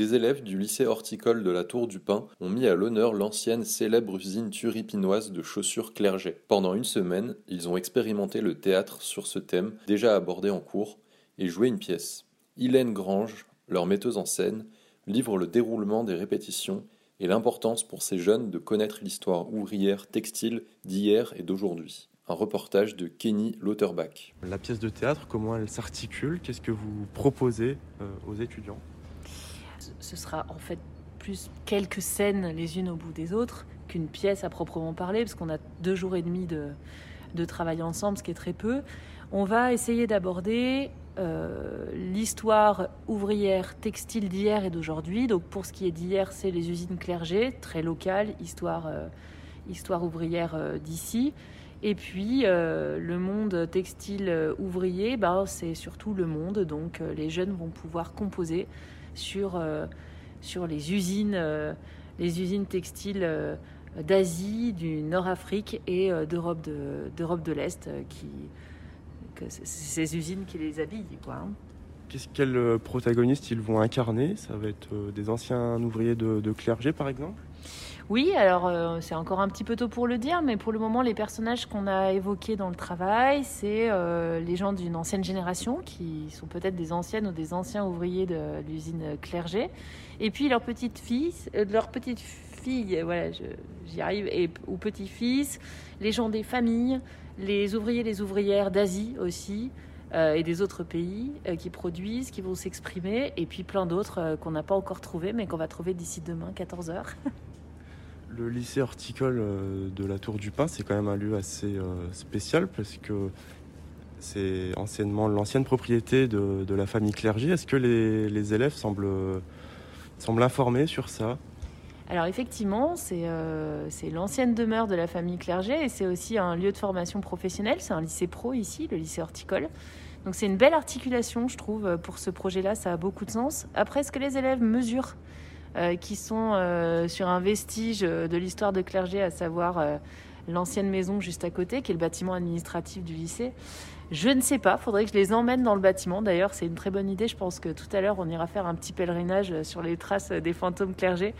Des élèves du lycée horticole de la Tour du Pin ont mis à l'honneur l'ancienne célèbre usine turipinoise de chaussures Clerget. Pendant une semaine, ils ont expérimenté le théâtre sur ce thème déjà abordé en cours et joué une pièce. Hélène Grange, leur metteuse en scène, livre le déroulement des répétitions et l'importance pour ces jeunes de connaître l'histoire ouvrière textile d'hier et d'aujourd'hui. Un reportage de Kenny Lauterbach. La pièce de théâtre, comment elle s'articule? Qu'est-ce que vous proposez euh, aux étudiants? Ce sera en fait plus quelques scènes les unes au bout des autres qu'une pièce à proprement parler, parce qu'on a deux jours et demi de, de travail ensemble, ce qui est très peu. On va essayer d'aborder euh, l'histoire ouvrière textile d'hier et d'aujourd'hui. Donc pour ce qui est d'hier, c'est les usines clergées, très locales, histoire, euh, histoire ouvrière euh, d'ici. Et puis le monde textile ouvrier, ben, c'est surtout le monde. Donc les jeunes vont pouvoir composer sur, sur les usines, les usines textiles d'Asie, du Nord-Afrique et d'Europe de, d'Europe de l'Est qui c'est ces usines qui les habillent. Quoi. Hein. Qu'est-ce quels euh, protagonistes ils vont incarner? Ça va être euh, des anciens ouvriers de, clergé, par exemple? Oui, alors euh, c'est encore un petit peu tôt pour le dire, mais pour le moment, les personnages qu'on a évoqués dans le travail, c'est les gens d'une ancienne génération qui sont peut-être des anciennes ou des anciens ouvriers de, l'usine Clerget, et puis leurs petites filles, leurs petites filles, voilà, j'y arrive, ou petits-fils, les gens des familles, les ouvriers les ouvrières d'Asie aussi, euh, et des autres pays euh, qui produisent, qui vont s'exprimer, et puis plein d'autres euh, qu'on n'a pas encore trouvés, mais qu'on va trouver d'ici demain, 14h. Le lycée horticole de la Tour du Pin, c'est quand même un lieu assez spécial parce que c'est anciennement l'ancienne propriété de, la famille Clergy. Est-ce que les, élèves semblent, semblent informés sur ça? Alors effectivement, euh, c'est l'ancienne demeure de la famille Clerget et c'est aussi un lieu de formation professionnelle. C'est un lycée pro ici, le lycée horticole. Donc c'est une belle articulation, je trouve, pour ce projet-là. Ça a beaucoup de sens. Après, ce que les élèves mesurent, euh, qui sont euh, sur un vestige de l'histoire de Clerget, à savoir l'ancienne maison juste à côté, qui est le bâtiment administratif du lycée. Je ne sais pas, faudrait que je les emmène dans le bâtiment. D'ailleurs, c'est une très bonne idée. Je pense que tout à l'heure, on ira faire un petit pèlerinage sur les traces des fantômes clergés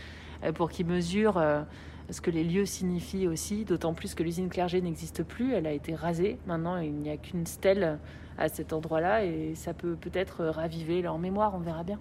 euh, pour qu'ils mesurent euh, ce que les lieux signifient aussi, d'autant plus que l'usine Clerget n'existe plus, elle a été rasée. Maintenant, il n'y a qu'une stèle à cet endroit-là et ça peut peut-être raviver leur mémoire, on verra bien.